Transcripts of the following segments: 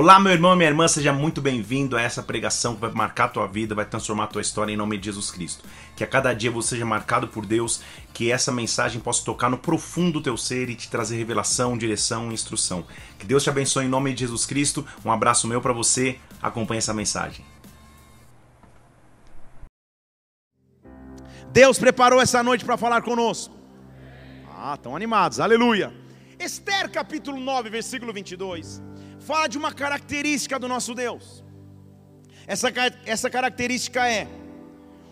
Olá, meu irmão e minha irmã, seja muito bem-vindo a essa pregação que vai marcar a tua vida, vai transformar a tua história em nome de Jesus Cristo. Que a cada dia você seja marcado por Deus, que essa mensagem possa tocar no profundo do teu ser e te trazer revelação, direção e instrução. Que Deus te abençoe em nome de Jesus Cristo. Um abraço meu para você. Acompanhe essa mensagem. Deus preparou essa noite para falar conosco. Ah, estão animados, aleluia. Esther capítulo 9, versículo 22 fala de uma característica do nosso Deus. Essa, essa característica é: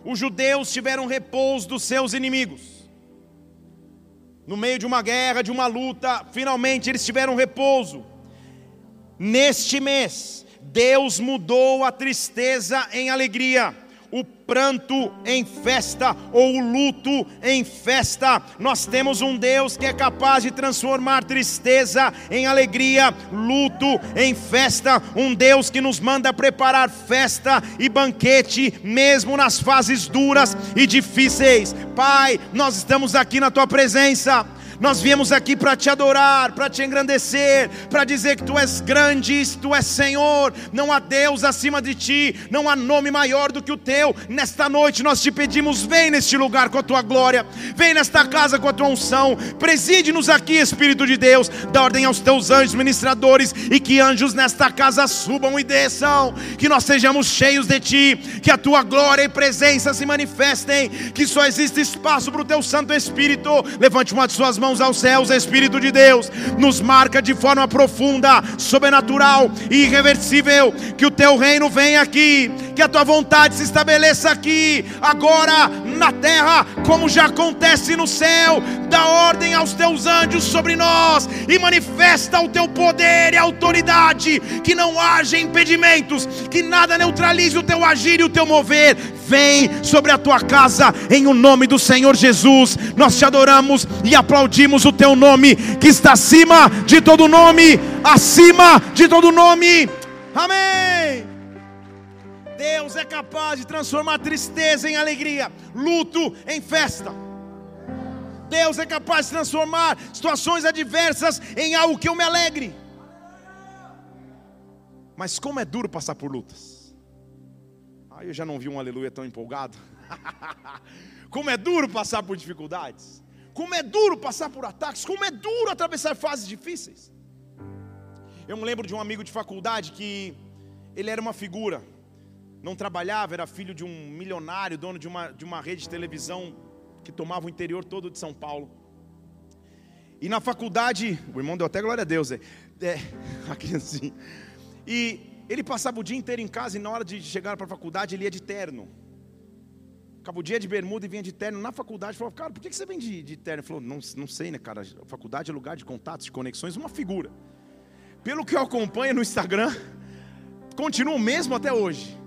os judeus tiveram repouso dos seus inimigos. No meio de uma guerra, de uma luta, finalmente eles tiveram repouso. Neste mês, Deus mudou a tristeza em alegria o pranto em festa ou o luto em festa. Nós temos um Deus que é capaz de transformar tristeza em alegria, luto em festa, um Deus que nos manda preparar festa e banquete mesmo nas fases duras e difíceis. Pai, nós estamos aqui na tua presença nós viemos aqui para te adorar, para te engrandecer, para dizer que tu és grande, tu és Senhor, não há Deus acima de ti, não há nome maior do que o teu. Nesta noite nós te pedimos, vem neste lugar com a tua glória, vem nesta casa com a tua unção, preside-nos aqui, Espírito de Deus, dá ordem aos teus anjos ministradores e que anjos nesta casa subam e desçam, que nós sejamos cheios de ti, que a tua glória e presença se manifestem, que só existe espaço para o teu Santo Espírito. Levante uma de suas mãos mãos aos céus, Espírito de Deus, nos marca de forma profunda, sobrenatural e irreversível. Que o teu reino venha aqui, que a tua vontade se estabeleça aqui, agora na terra, como já acontece no céu. Dá ordem aos teus anjos sobre nós e manifesta o teu poder e autoridade. Que não haja impedimentos, que nada neutralize o teu agir e o teu mover vem sobre a tua casa, em o nome do Senhor Jesus. Nós te adoramos e aplaudimos o teu nome, que está acima de todo nome, acima de todo nome. Amém. Deus é capaz de transformar tristeza em alegria, luto em festa. Deus é capaz de transformar situações adversas em algo que eu me alegre. Mas como é duro passar por lutas. Aí eu já não vi um aleluia tão empolgado. Como é duro passar por dificuldades. Como é duro passar por ataques. Como é duro atravessar fases difíceis. Eu me lembro de um amigo de faculdade que ele era uma figura. Não trabalhava, era filho de um milionário, dono de uma, de uma rede de televisão que tomava o interior todo de São Paulo. E na faculdade, o irmão deu até glória a Deus, é, é aqui assim. E ele passava o dia inteiro em casa e na hora de chegar para a faculdade ele ia de terno. Ficava o dia de bermuda e vinha de terno na faculdade. Falava, cara, por que você vem de, de terno? Ele falou, não, não sei, né, cara? A faculdade é lugar de contatos, de conexões, uma figura. Pelo que eu acompanho no Instagram, continua o mesmo até hoje.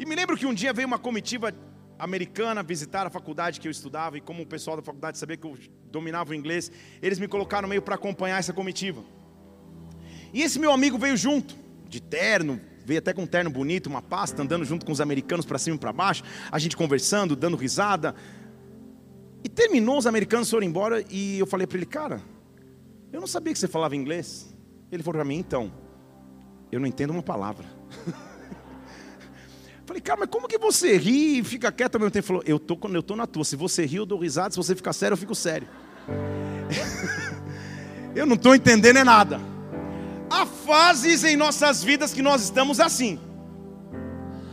E me lembro que um dia veio uma comitiva americana visitar a faculdade que eu estudava, e como o pessoal da faculdade sabia que eu dominava o inglês, eles me colocaram meio para acompanhar essa comitiva. E esse meu amigo veio junto, de terno, veio até com um terno bonito, uma pasta, andando junto com os americanos para cima e para baixo, a gente conversando, dando risada. E terminou, os americanos foram embora e eu falei para ele, cara, eu não sabia que você falava inglês. Ele falou para mim, então, eu não entendo uma palavra. Falei, cara, mas como que você ri e fica quieto ao mesmo tempo? Ele falou, eu tô, eu tô na tua. Se você ri, eu dou risada. Se você ficar sério, eu fico sério. eu não estou entendendo é nada. Há fases em nossas vidas que nós estamos assim.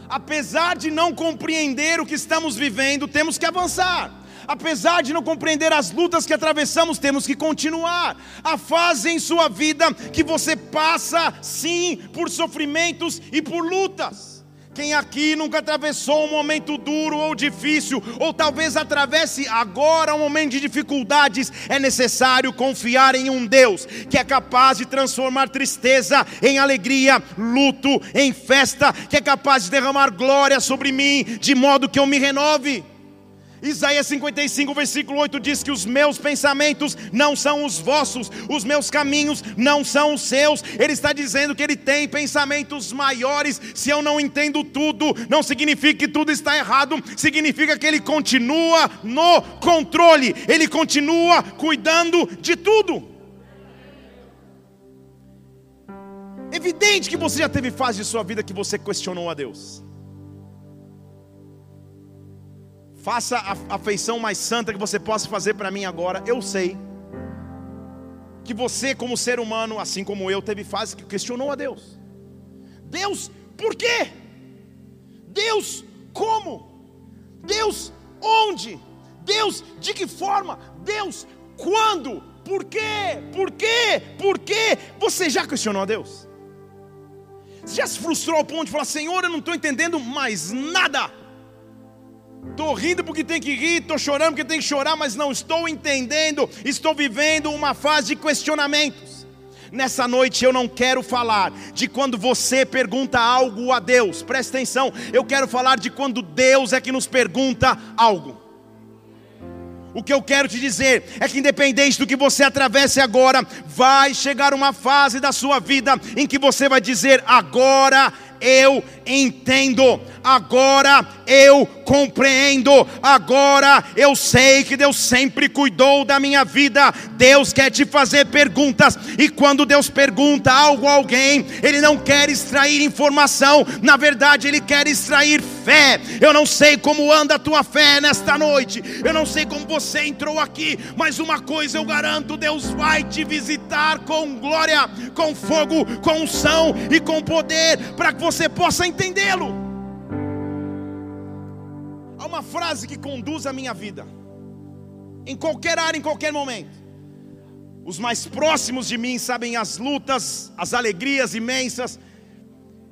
Apesar de não compreender o que estamos vivendo, temos que avançar. Apesar de não compreender as lutas que atravessamos, temos que continuar. Há fase em sua vida que você passa, sim, por sofrimentos e por lutas. Quem aqui nunca atravessou um momento duro ou difícil, ou talvez atravesse agora um momento de dificuldades, é necessário confiar em um Deus que é capaz de transformar tristeza em alegria, luto em festa, que é capaz de derramar glória sobre mim, de modo que eu me renove. Isaías 55, versículo 8 diz que os meus pensamentos não são os vossos, os meus caminhos não são os seus. Ele está dizendo que ele tem pensamentos maiores. Se eu não entendo tudo, não significa que tudo está errado, significa que ele continua no controle, ele continua cuidando de tudo. Evidente que você já teve fase de sua vida que você questionou a Deus. Faça a afeição mais santa que você possa fazer para mim agora. Eu sei que você, como ser humano, assim como eu, teve fase que questionou a Deus. Deus, por quê? Deus, como? Deus, onde? Deus, de que forma? Deus, quando? Por quê? Por quê? Por quê? Você já questionou a Deus? Você já se frustrou ao ponto de falar: Senhor, eu não estou entendendo mais nada. Estou rindo porque tem que rir, estou chorando porque tem que chorar, mas não estou entendendo. Estou vivendo uma fase de questionamentos. Nessa noite eu não quero falar de quando você pergunta algo a Deus, presta atenção, eu quero falar de quando Deus é que nos pergunta algo. O que eu quero te dizer é que, independente do que você atravesse agora, vai chegar uma fase da sua vida em que você vai dizer: agora eu entendo, agora eu compreendo, agora eu sei que Deus sempre cuidou da minha vida. Deus quer te fazer perguntas, e quando Deus pergunta algo a alguém, Ele não quer extrair informação, na verdade, Ele quer extrair fé. Eu não sei como anda a tua fé nesta noite, eu não sei como você entrou aqui, mas uma coisa eu garanto: Deus vai te visitar com glória, com fogo, com unção e com poder, para que você possa entendê-lo. Há uma frase que conduz a minha vida, em qualquer área, em qualquer momento. Os mais próximos de mim sabem as lutas, as alegrias imensas,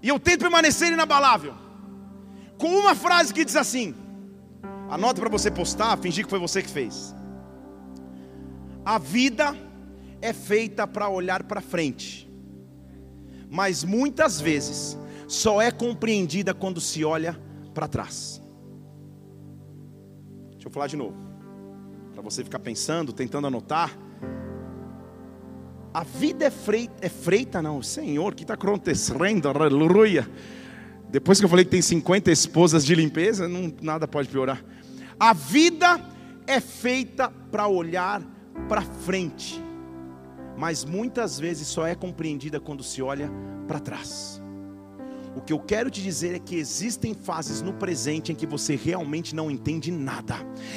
e eu tento permanecer inabalável, com uma frase que diz assim: anota para você postar, fingir que foi você que fez. A vida é feita para olhar para frente, mas muitas vezes só é compreendida quando se olha para trás. Deixa eu falar de novo, para você ficar pensando, tentando anotar. A vida é freita, é freita não, Senhor, que está acontecendo? Aleluia. Depois que eu falei que tem 50 esposas de limpeza, não, nada pode piorar. A vida é feita para olhar para frente, mas muitas vezes só é compreendida quando se olha para trás. O que eu quero te dizer é que existem fases no presente em que você realmente não entende nada,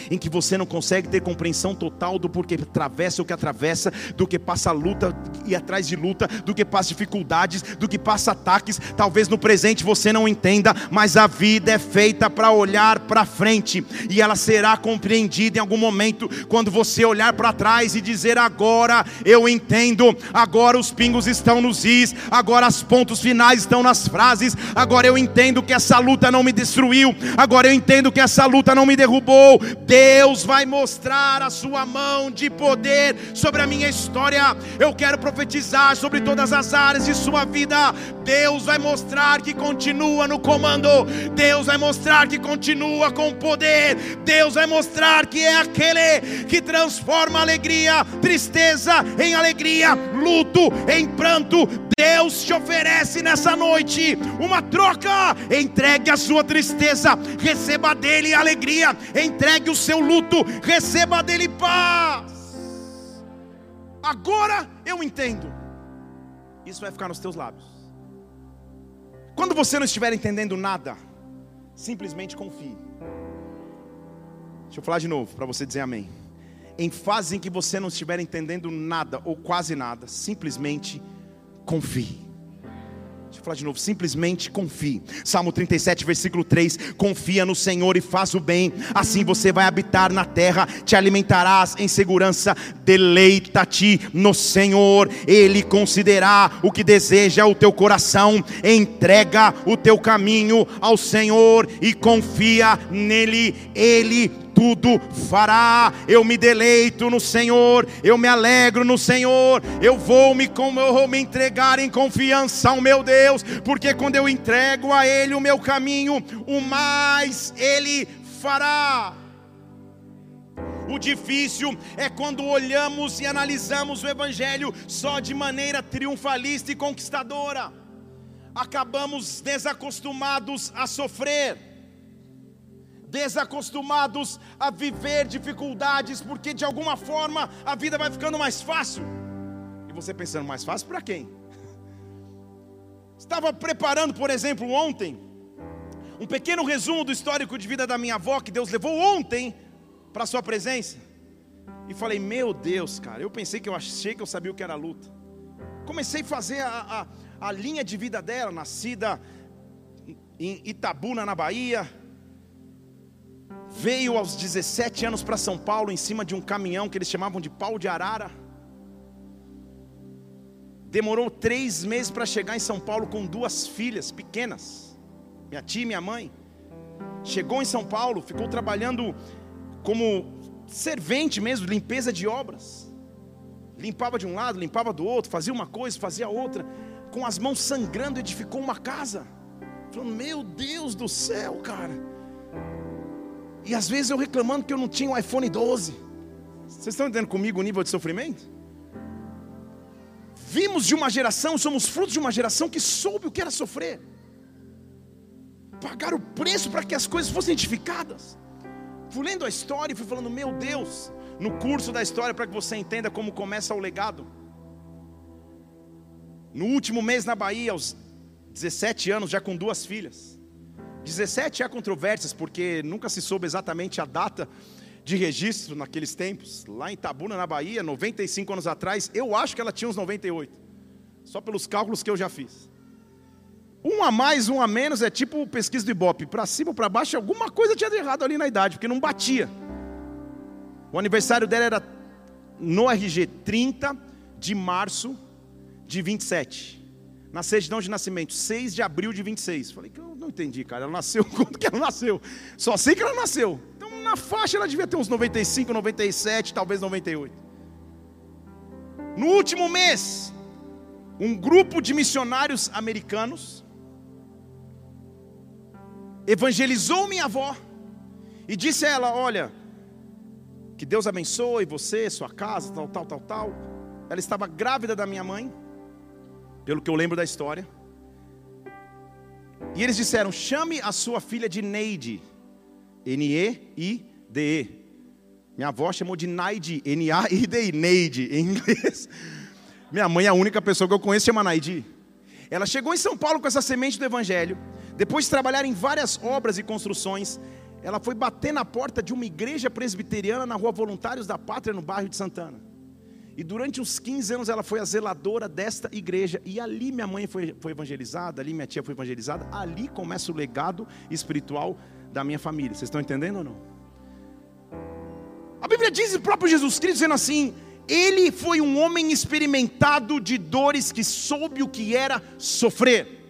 em que você não consegue ter compreensão total do porquê atravessa o que atravessa, do que passa luta e atrás de luta, do que passa dificuldades, do que passa ataques. Talvez no presente você não entenda, mas a vida é feita para olhar para frente e ela será compreendida em algum momento quando você olhar para trás e dizer: agora eu entendo, agora os pingos estão nos is, agora os pontos finais estão nas frases Agora eu entendo que essa luta não me destruiu. Agora eu entendo que essa luta não me derrubou. Deus vai mostrar a sua mão de poder sobre a minha história. Eu quero profetizar sobre todas as áreas de sua vida. Deus vai mostrar que continua no comando. Deus vai mostrar que continua com poder. Deus vai mostrar que é aquele que transforma alegria, tristeza em alegria, luto em pranto. Deus te oferece nessa noite uma troca. Entregue a sua tristeza, receba dele alegria. Entregue o seu luto, receba dele paz. Agora eu entendo. Isso vai ficar nos teus lábios. Quando você não estiver entendendo nada, simplesmente confie. Deixa eu falar de novo para você dizer amém. Em fase em que você não estiver entendendo nada ou quase nada, simplesmente confie. Deixa eu falar de novo, simplesmente confie. Salmo 37, versículo 3: Confia no Senhor e faz o bem, assim você vai habitar na terra, te alimentarás em segurança. Deleita-te no Senhor, Ele considerará o que deseja o teu coração. Entrega o teu caminho ao Senhor e confia nele, Ele tudo fará. Eu me deleito no Senhor, eu me alegro no Senhor. Eu vou me eu vou me entregar em confiança ao meu Deus, porque quando eu entrego a ele o meu caminho, o mais ele fará. O difícil é quando olhamos e analisamos o Evangelho só de maneira triunfalista e conquistadora. Acabamos desacostumados a sofrer desacostumados a viver dificuldades, porque de alguma forma a vida vai ficando mais fácil. E você pensando, mais fácil para quem? Estava preparando, por exemplo, ontem, um pequeno resumo do histórico de vida da minha avó, que Deus levou ontem para a sua presença. E falei, meu Deus, cara, eu pensei que eu achei que eu sabia o que era luta. Comecei a fazer a, a, a linha de vida dela, nascida em Itabuna, na Bahia. Veio aos 17 anos para São Paulo em cima de um caminhão que eles chamavam de pau de arara. Demorou três meses para chegar em São Paulo com duas filhas pequenas, minha tia e minha mãe. Chegou em São Paulo, ficou trabalhando como servente mesmo, limpeza de obras. Limpava de um lado, limpava do outro, fazia uma coisa, fazia outra. Com as mãos sangrando, edificou uma casa. Falando, meu Deus do céu, cara. E às vezes eu reclamando que eu não tinha um iPhone 12. Vocês estão entendendo comigo o nível de sofrimento? Vimos de uma geração, somos frutos de uma geração que soube o que era sofrer. Pagar o preço para que as coisas fossem edificadas. Fui lendo a história e fui falando, meu Deus, no curso da história para que você entenda como começa o legado. No último mês na Bahia, aos 17 anos, já com duas filhas. 17 há controvérsias, porque nunca se soube exatamente a data de registro naqueles tempos, lá em Tabuna, na Bahia, 95 anos atrás, eu acho que ela tinha uns 98, só pelos cálculos que eu já fiz. Um a mais, um a menos é tipo pesquisa do Ibope, para cima ou para baixo, alguma coisa tinha de errado ali na idade, porque não batia. O aniversário dela era no RG 30 de março de 27. Na certidão de nascimento, 6 de abril de 26. Falei que eu não entendi, cara. Ela nasceu quando que ela nasceu? Só sei que ela nasceu na faixa ela devia ter uns 95, 97, talvez 98. No último mês, um grupo de missionários americanos evangelizou minha avó e disse a ela: Olha, que Deus abençoe você, sua casa, tal, tal, tal, tal. Ela estava grávida da minha mãe, pelo que eu lembro da história. E eles disseram: Chame a sua filha de Neide. N-E-I-D-E. Minha avó chamou de Naide, N-A-I-D-I, Neide, em inglês. Minha mãe é a única pessoa que eu conheço que chama Naide. Ela chegou em São Paulo com essa semente do Evangelho. Depois de trabalhar em várias obras e construções, ela foi bater na porta de uma igreja presbiteriana na rua Voluntários da Pátria, no bairro de Santana. E durante uns 15 anos ela foi a zeladora desta igreja. E ali minha mãe foi, foi evangelizada, ali minha tia foi evangelizada. Ali começa o legado espiritual da minha família. Vocês estão entendendo ou não? A Bíblia diz, o próprio Jesus Cristo, dizendo assim: Ele foi um homem experimentado de dores que soube o que era sofrer.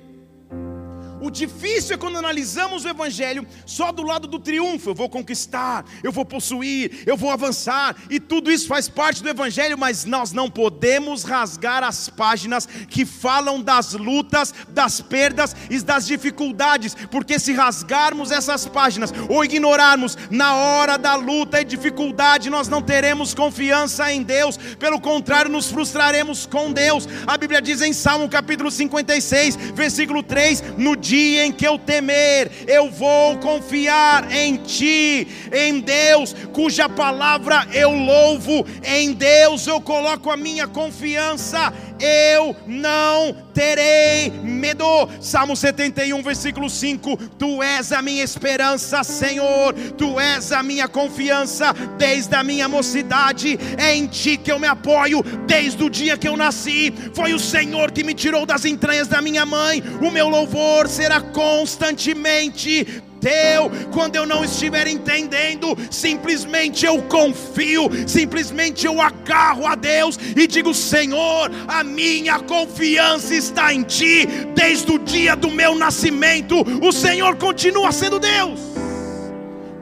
O difícil é quando analisamos o Evangelho só do lado do triunfo. Eu vou conquistar, eu vou possuir, eu vou avançar, e tudo isso faz parte do Evangelho, mas nós não podemos rasgar as páginas que falam das lutas, das perdas e das dificuldades, porque se rasgarmos essas páginas ou ignorarmos na hora da luta e dificuldade, nós não teremos confiança em Deus, pelo contrário, nos frustraremos com Deus. A Bíblia diz em Salmo capítulo 56, versículo 3: No dia dia em que eu temer, eu vou confiar em Ti, em Deus, cuja palavra eu louvo, em Deus eu coloco a minha confiança, eu não terei medo. Salmo 71, versículo 5: Tu és a minha esperança, Senhor, Tu és a minha confiança desde a minha mocidade, é em Ti que eu me apoio desde o dia que eu nasci. Foi o Senhor que me tirou das entranhas da minha mãe, o meu louvor será constantemente teu. Quando eu não estiver entendendo, simplesmente eu confio, simplesmente eu agarro a Deus e digo: Senhor, a minha confiança está em Ti, desde o dia do meu nascimento, o Senhor continua sendo Deus.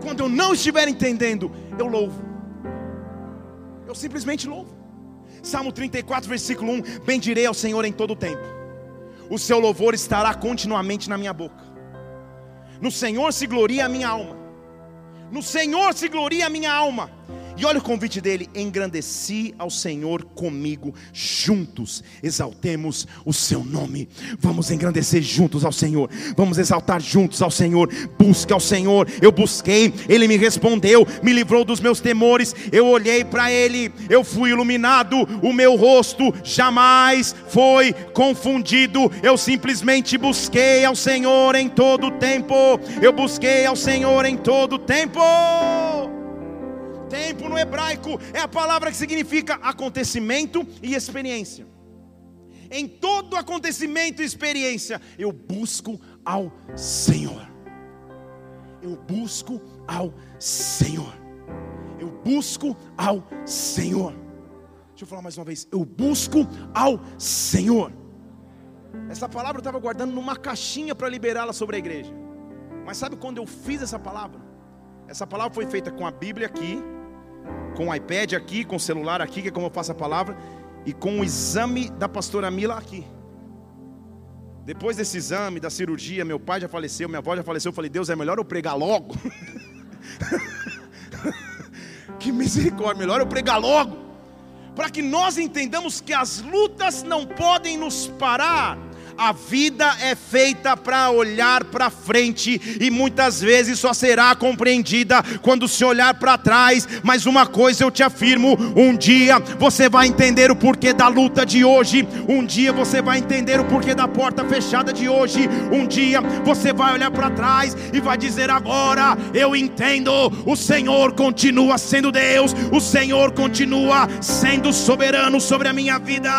Quando eu não estiver entendendo, eu louvo, eu simplesmente louvo. Salmo 34, versículo 1: Bendirei ao Senhor em todo o tempo, o seu louvor estará continuamente na minha boca. No Senhor se gloria a minha alma. No Senhor se gloria a minha alma. E olha o convite dele: engrandeci ao Senhor comigo, juntos exaltemos o seu nome. Vamos engrandecer juntos ao Senhor, vamos exaltar juntos ao Senhor. Busque ao Senhor, eu busquei, ele me respondeu, me livrou dos meus temores. Eu olhei para ele, eu fui iluminado, o meu rosto jamais foi confundido. Eu simplesmente busquei ao Senhor em todo o tempo, eu busquei ao Senhor em todo o tempo. Tempo no hebraico é a palavra que significa acontecimento e experiência. Em todo acontecimento e experiência, eu busco ao Senhor. Eu busco ao Senhor. Eu busco ao Senhor. Deixa eu falar mais uma vez. Eu busco ao Senhor. Essa palavra eu estava guardando numa caixinha para liberá-la sobre a igreja. Mas sabe quando eu fiz essa palavra? Essa palavra foi feita com a Bíblia aqui, com o iPad aqui, com o celular aqui, que é como eu faço a palavra, e com o exame da pastora Mila aqui. Depois desse exame, da cirurgia, meu pai já faleceu, minha avó já faleceu. Eu falei, Deus, é melhor eu pregar logo. que misericórdia, melhor eu pregar logo. Para que nós entendamos que as lutas não podem nos parar a vida é feita para olhar para frente e muitas vezes só será compreendida quando se olhar para trás. Mas uma coisa eu te afirmo: um dia você vai entender o porquê da luta de hoje, um dia você vai entender o porquê da porta fechada de hoje, um dia você vai olhar para trás e vai dizer: agora eu entendo, o Senhor continua sendo Deus, o Senhor continua sendo soberano sobre a minha vida.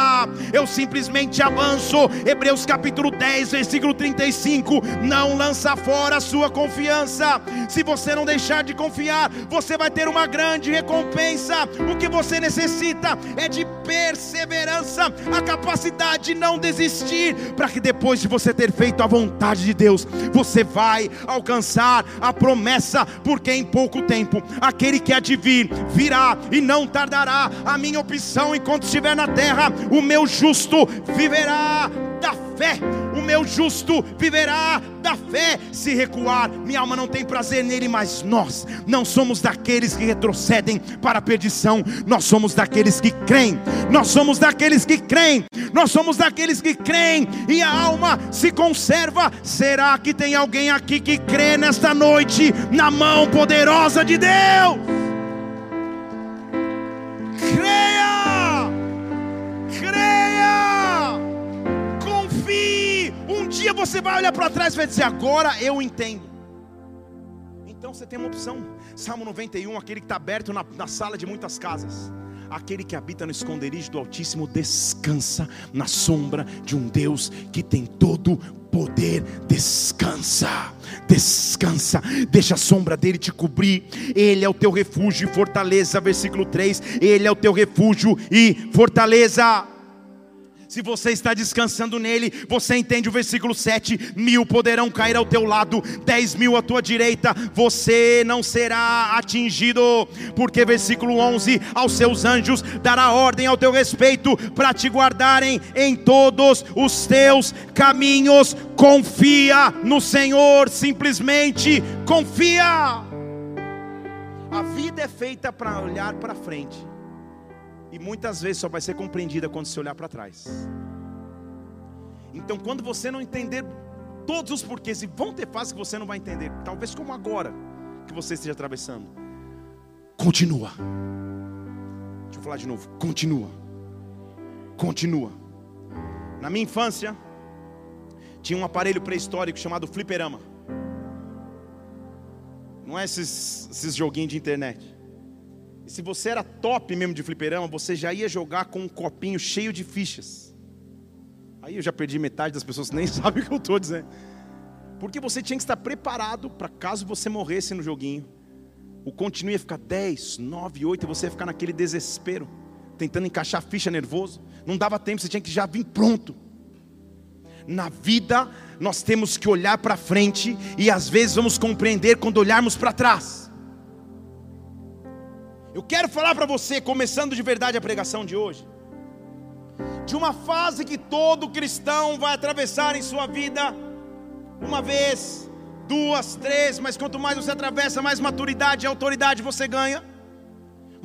Eu simplesmente avanço. Hebreus Capítulo 10, versículo 35. Não lança fora a sua confiança. Se você não deixar de confiar, você vai ter uma grande recompensa. O que você necessita é de perseverança, a capacidade de não desistir, para que depois de você ter feito a vontade de Deus, você vai alcançar a promessa, porque em pouco tempo aquele que há de vir virá e não tardará. A minha opção enquanto estiver na terra, o meu justo viverá da fé. O meu justo viverá da fé. Se recuar, minha alma não tem prazer nele, mas nós não somos daqueles que retrocedem para a perdição, nós somos daqueles que creem. Nós somos daqueles que creem. Nós somos daqueles que creem e a alma se conserva. Será que tem alguém aqui que crê nesta noite na mão poderosa de Deus? Você vai olhar para trás e vai dizer: Agora eu entendo. Então você tem uma opção. Salmo 91, aquele que está aberto na, na sala de muitas casas. Aquele que habita no esconderijo do Altíssimo descansa na sombra de um Deus que tem todo poder. Descansa, descansa, deixa a sombra dele te cobrir. Ele é o teu refúgio e fortaleza. Versículo 3: Ele é o teu refúgio e fortaleza. Se você está descansando nele, você entende o versículo 7: mil poderão cair ao teu lado, dez mil à tua direita, você não será atingido, porque versículo 11: aos seus anjos dará ordem ao teu respeito, para te guardarem em todos os teus caminhos. Confia no Senhor, simplesmente confia. A vida é feita para olhar para frente e muitas vezes só vai ser compreendida quando você olhar para trás. Então, quando você não entender todos os porquês, e vão ter fases que você não vai entender, talvez como agora que você esteja atravessando, continua. Deixa eu falar de novo: continua. Continua. Na minha infância, tinha um aparelho pré-histórico chamado fliperama. Não é esses, esses joguinhos de internet. E se você era top mesmo de fliperama, você já ia jogar com um copinho cheio de fichas. Aí eu já perdi metade das pessoas que nem sabem o que eu estou dizendo. Porque você tinha que estar preparado para caso você morresse no joguinho. O continuo ia ficar 10, 9, 8 e você ia ficar naquele desespero, tentando encaixar ficha nervoso. Não dava tempo, você tinha que já vir pronto. Na vida, nós temos que olhar para frente e às vezes vamos compreender quando olharmos para trás. Eu quero falar para você, começando de verdade a pregação de hoje, de uma fase que todo cristão vai atravessar em sua vida, uma vez, duas, três, mas quanto mais você atravessa, mais maturidade e autoridade você ganha.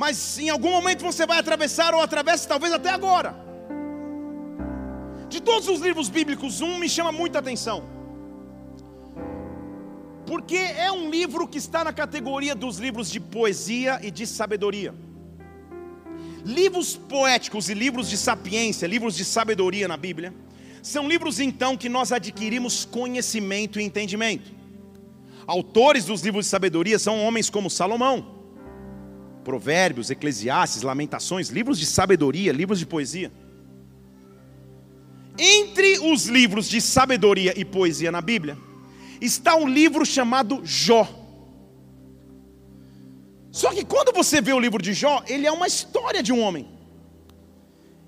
mas em algum momento você vai atravessar ou atravessa talvez até agora. De todos os livros bíblicos, um me chama muita atenção. Porque é um livro que está na categoria dos livros de poesia e de sabedoria. Livros poéticos e livros de sapiência, livros de sabedoria na Bíblia, são livros então que nós adquirimos conhecimento e entendimento. Autores dos livros de sabedoria são homens como Salomão, Provérbios, Eclesiastes, Lamentações, livros de sabedoria, livros de poesia. Entre os livros de sabedoria e poesia na Bíblia, está um livro chamado Jó. Só que quando você vê o livro de Jó, ele é uma história de um homem.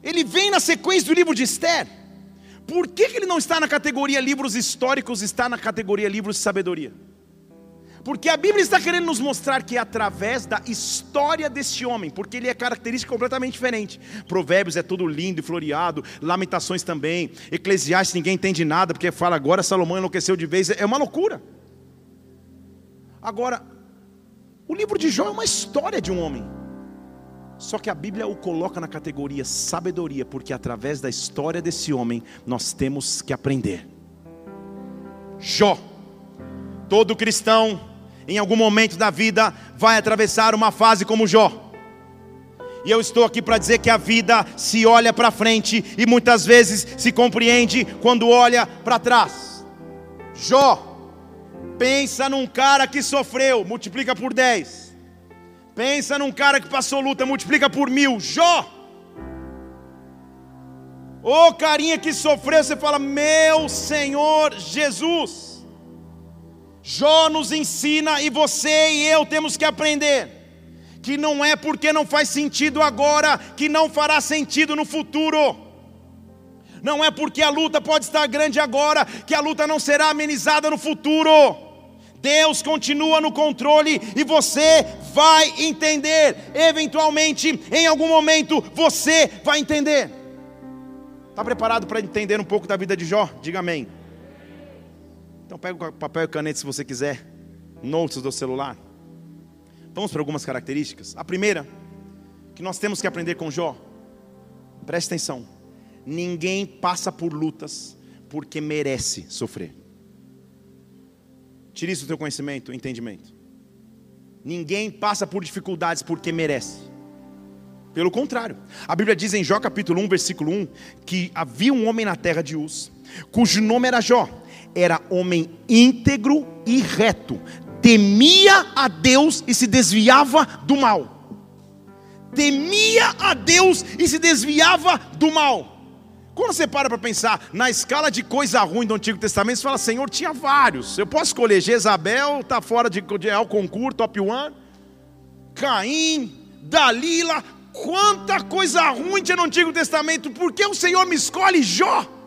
Ele vem na sequência do livro de Esther. Por que, que ele não está na categoria livros históricos, está na categoria livros de sabedoria? Porque a Bíblia está querendo nos mostrar que é através da história desse homem, porque ele é característica completamente diferente. Provérbios é todo lindo e floreado, Lamentações também, Eclesiastes ninguém entende nada, porque fala agora Salomão enlouqueceu de vez, é uma loucura. Agora, o livro de Jó é uma história de um homem. Só que a Bíblia o coloca na categoria sabedoria, porque através da história desse homem nós temos que aprender. Jó, todo cristão em algum momento da vida, vai atravessar uma fase como Jó. E eu estou aqui para dizer que a vida se olha para frente e muitas vezes se compreende quando olha para trás. Jó, pensa num cara que sofreu, multiplica por 10. Pensa num cara que passou luta, multiplica por mil. Jó, ô carinha que sofreu, você fala, meu Senhor Jesus. Jó nos ensina e você e eu temos que aprender que não é porque não faz sentido agora que não fará sentido no futuro. Não é porque a luta pode estar grande agora que a luta não será amenizada no futuro. Deus continua no controle e você vai entender. Eventualmente, em algum momento, você vai entender. Está preparado para entender um pouco da vida de Jó? Diga amém. Então pega o papel e caneta se você quiser, notes do celular. Vamos para algumas características. A primeira, que nós temos que aprender com Jó. Preste atenção. Ninguém passa por lutas porque merece sofrer. Tire isso do teu conhecimento, entendimento. Ninguém passa por dificuldades porque merece. Pelo contrário, a Bíblia diz em Jó capítulo 1, versículo 1, que havia um homem na terra de Uz, cujo nome era Jó era homem íntegro e reto, temia a Deus e se desviava do mal. Temia a Deus e se desviava do mal. Quando você para para pensar na escala de coisa ruim do Antigo Testamento, você fala, Senhor, tinha vários. Eu posso escolher Jezabel, está fora de, de concurso, top one. Caim, Dalila, quanta coisa ruim tinha no Antigo Testamento. Por que o Senhor me escolhe Jó?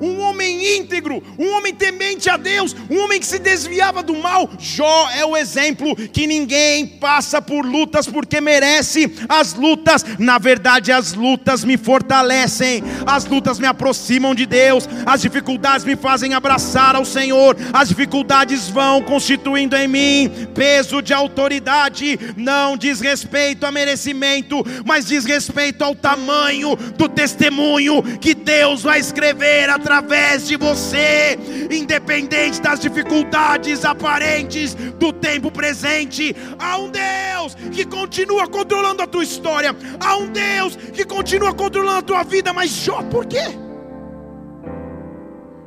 Um homem íntegro, um homem temente a Deus, um homem que se desviava do mal. Jó é o exemplo que ninguém passa por lutas porque merece as lutas. Na verdade, as lutas me fortalecem, as lutas me aproximam de Deus, as dificuldades me fazem abraçar ao Senhor, as dificuldades vão constituindo em mim peso de autoridade, não diz respeito a merecimento, mas diz respeito ao tamanho do testemunho que Deus vai escrever através através de você, independente das dificuldades aparentes do tempo presente. Há um Deus que continua controlando a tua história, há um Deus que continua controlando a tua vida, mas Jó, por quê?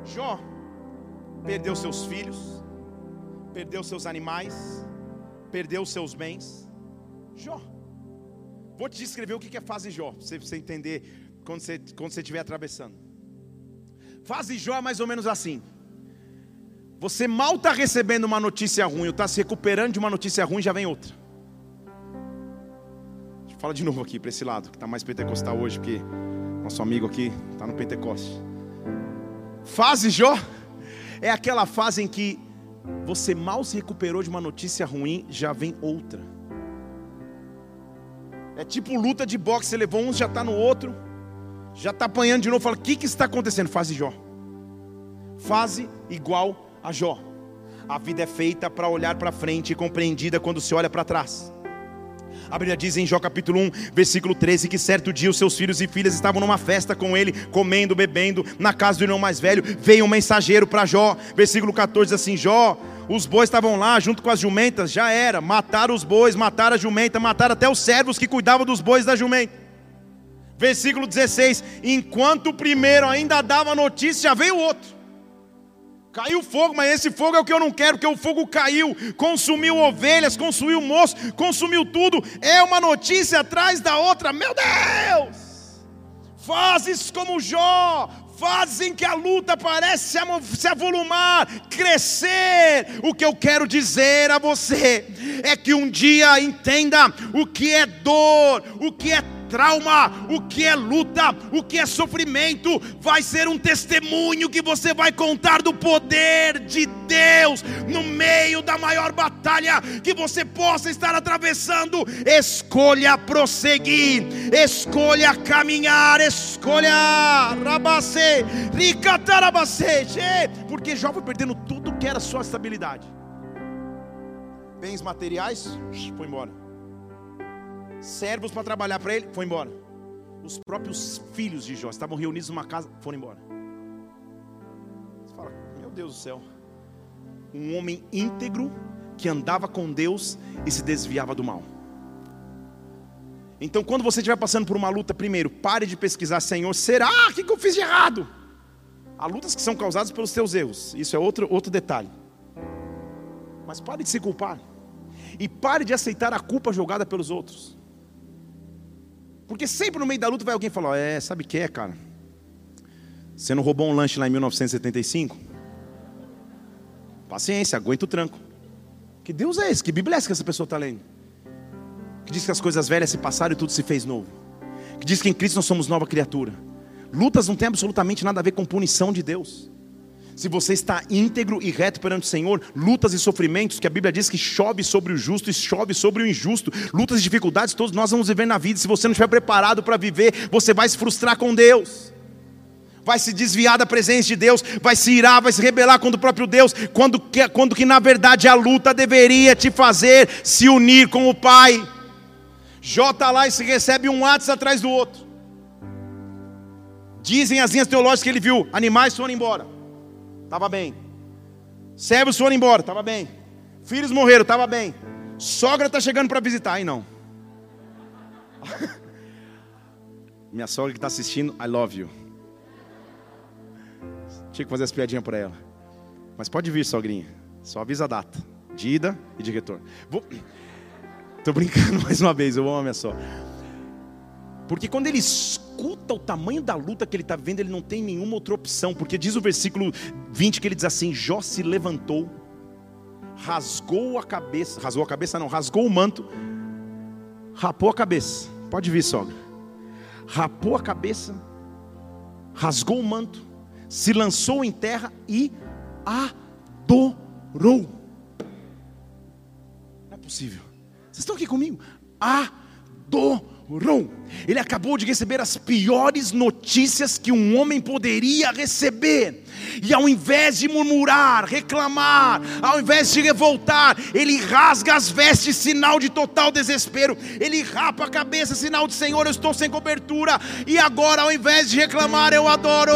Jó perdeu seus filhos, perdeu seus animais, perdeu seus bens. Jó. Vou te descrever o que é fase Jó, para você entender quando você, quando você estiver atravessando. Fase Jó é mais ou menos assim. Você mal está recebendo uma notícia ruim, está se recuperando de uma notícia ruim, já vem outra. Deixa eu falar de novo aqui para esse lado, que está mais pentecostal hoje, porque nosso amigo aqui está no Pentecoste. Fase Jó é aquela fase em que você mal se recuperou de uma notícia ruim, já vem outra. É tipo luta de boxe, você levou um, já está no outro já está apanhando de novo, fala: o que, que está acontecendo? Fase Jó. Fase igual a Jó. A vida é feita para olhar para frente e compreendida quando se olha para trás. A Bíblia diz em Jó capítulo 1, versículo 13, que certo dia os seus filhos e filhas estavam numa festa com ele, comendo, bebendo, na casa do irmão mais velho. Veio um mensageiro para Jó, versículo 14 diz assim: Jó, os bois estavam lá junto com as jumentas, já era, mataram os bois, mataram a jumenta, mataram até os servos que cuidavam dos bois da jumenta. Versículo 16: Enquanto o primeiro ainda dava notícia, já veio o outro. Caiu fogo, mas esse fogo é o que eu não quero, porque o fogo caiu, consumiu ovelhas, consumiu moço, consumiu tudo. É uma notícia atrás da outra. Meu Deus! Fazes como Jó, fazem que a luta parece se avolumar, crescer. O que eu quero dizer a você é que um dia entenda o que é dor, o que é trauma, o que é luta, o que é sofrimento, vai ser um testemunho que você vai contar do poder de Deus no meio da maior batalha que você possa estar atravessando. Escolha prosseguir, escolha caminhar, escolha rabacê, ricatarabacê, porque Jó foi perdendo tudo que era sua estabilidade. Bens materiais, foi embora servos para trabalhar para ele, foi embora. Os próprios filhos de Jó estavam reunidos numa casa, foram embora. Você fala, meu Deus do céu. Um homem íntegro que andava com Deus e se desviava do mal. Então, quando você estiver passando por uma luta, primeiro, pare de pesquisar, Senhor, será? O que eu fiz de errado? Há lutas que são causadas pelos teus erros, isso é outro, outro detalhe. Mas pare de se culpar, e pare de aceitar a culpa jogada pelos outros. Porque sempre no meio da luta vai alguém falar: É, sabe o que é, cara? Você não roubou um lanche lá em 1975? Paciência, aguenta o tranco. Que Deus é esse? Que Bíblia é essa que essa pessoa está lendo? Que diz que as coisas velhas se passaram e tudo se fez novo. Que diz que em Cristo nós somos nova criatura. Lutas não tem absolutamente nada a ver com punição de Deus se você está íntegro e reto perante o Senhor, lutas e sofrimentos, que a Bíblia diz que chove sobre o justo e chove sobre o injusto, lutas e dificuldades, todos nós vamos viver na vida. Se você não estiver preparado para viver, você vai se frustrar com Deus, vai se desviar da presença de Deus, vai se irar, vai se rebelar contra o próprio Deus, quando que, quando que na verdade a luta deveria te fazer se unir com o Pai. Jó está lá e se recebe um ato atrás do outro. Dizem as linhas teológicas que ele viu: animais foram embora estava bem. Servos foram embora, estava bem. Filhos morreram, estava bem. Sogra está chegando para visitar, aí não. Minha sogra que está assistindo, I love you. Tinha que fazer as piadinhas para ela. Mas pode vir, sogrinha. Só avisa a data. De ida e de retorno. Vou... Tô brincando mais uma vez, eu amo a minha sogra. Porque quando ele escuta o tamanho da luta que ele está vendo, ele não tem nenhuma outra opção. Porque diz o versículo 20 que ele diz assim: Jó se levantou, rasgou a cabeça, rasgou a cabeça não, rasgou o manto, rapou a cabeça. Pode vir, sogra. Rapou a cabeça, rasgou o manto, se lançou em terra e adorou. Não é possível. Vocês estão aqui comigo? Adorou ele acabou de receber as piores notícias que um homem poderia receber. E ao invés de murmurar, reclamar, ao invés de revoltar, ele rasga as vestes, sinal de total desespero. Ele rapa a cabeça, sinal de Senhor, eu estou sem cobertura. E agora, ao invés de reclamar, eu adoro.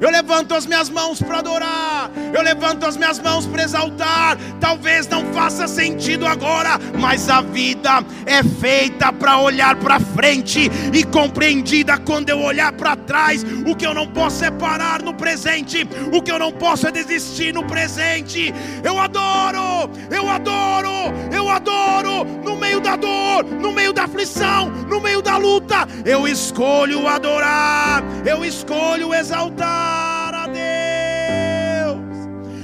Eu levanto as minhas mãos para adorar. Eu levanto as minhas mãos para exaltar. Talvez não faça sentido agora, mas a vida é feita para olhar para frente e compreendida quando eu olhar para trás. O que eu não posso é parar no presente o que eu não posso é desistir no presente. Eu adoro, eu adoro, eu adoro. No meio da dor, no meio da aflição, no meio da luta, eu escolho adorar, eu escolho exaltar a Deus.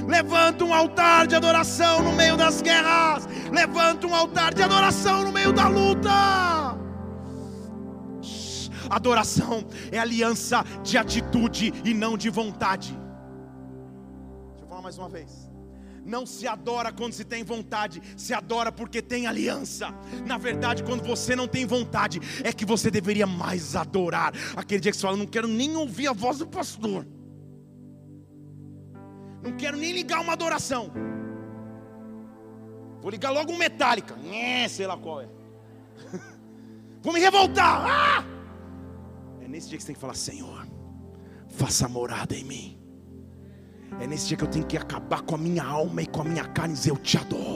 Levanta um altar de adoração no meio das guerras. Levanta um altar de adoração no meio da luta. Adoração é aliança de atitude e não de vontade mais uma vez. Não se adora quando se tem vontade, se adora porque tem aliança. Na verdade, quando você não tem vontade, é que você deveria mais adorar. Aquele dia que você fala, não quero nem ouvir a voz do pastor, não quero nem ligar uma adoração. Vou ligar logo um metálica, sei lá qual é. Vou me revoltar. Ah! É nesse dia que você tem que falar: Senhor, faça morada em mim. É nesse dia que eu tenho que acabar com a minha alma e com a minha carne e dizer: Eu te adoro.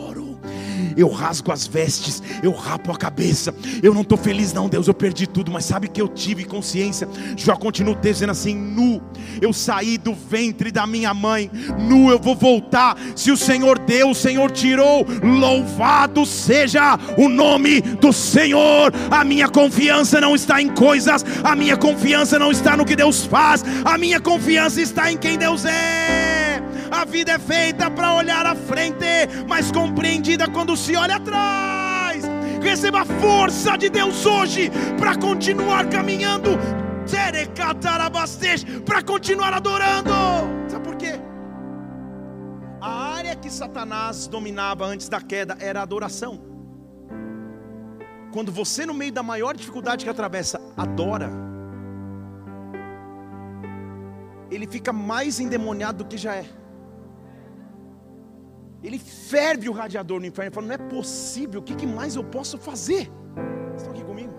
Eu rasgo as vestes, eu rapo a cabeça. Eu não estou feliz, não, Deus. Eu perdi tudo, mas sabe que eu tive consciência. Jó continua dizendo assim: Nu, eu saí do ventre da minha mãe, nu eu vou voltar. Se o Senhor deu, o Senhor tirou. Louvado seja o nome do Senhor. A minha confiança não está em coisas, a minha confiança não está no que Deus faz, a minha confiança está em quem Deus é. A vida é feita para olhar à frente, mas compreendida quando se olha atrás. Receba a força de Deus hoje para continuar caminhando, para continuar adorando. Sabe por quê? A área que Satanás dominava antes da queda era a adoração. Quando você, no meio da maior dificuldade que atravessa, adora, ele fica mais endemoniado do que já é. Ele ferve o radiador no inferno e fala: não é possível, o que mais eu posso fazer? Estão aqui comigo?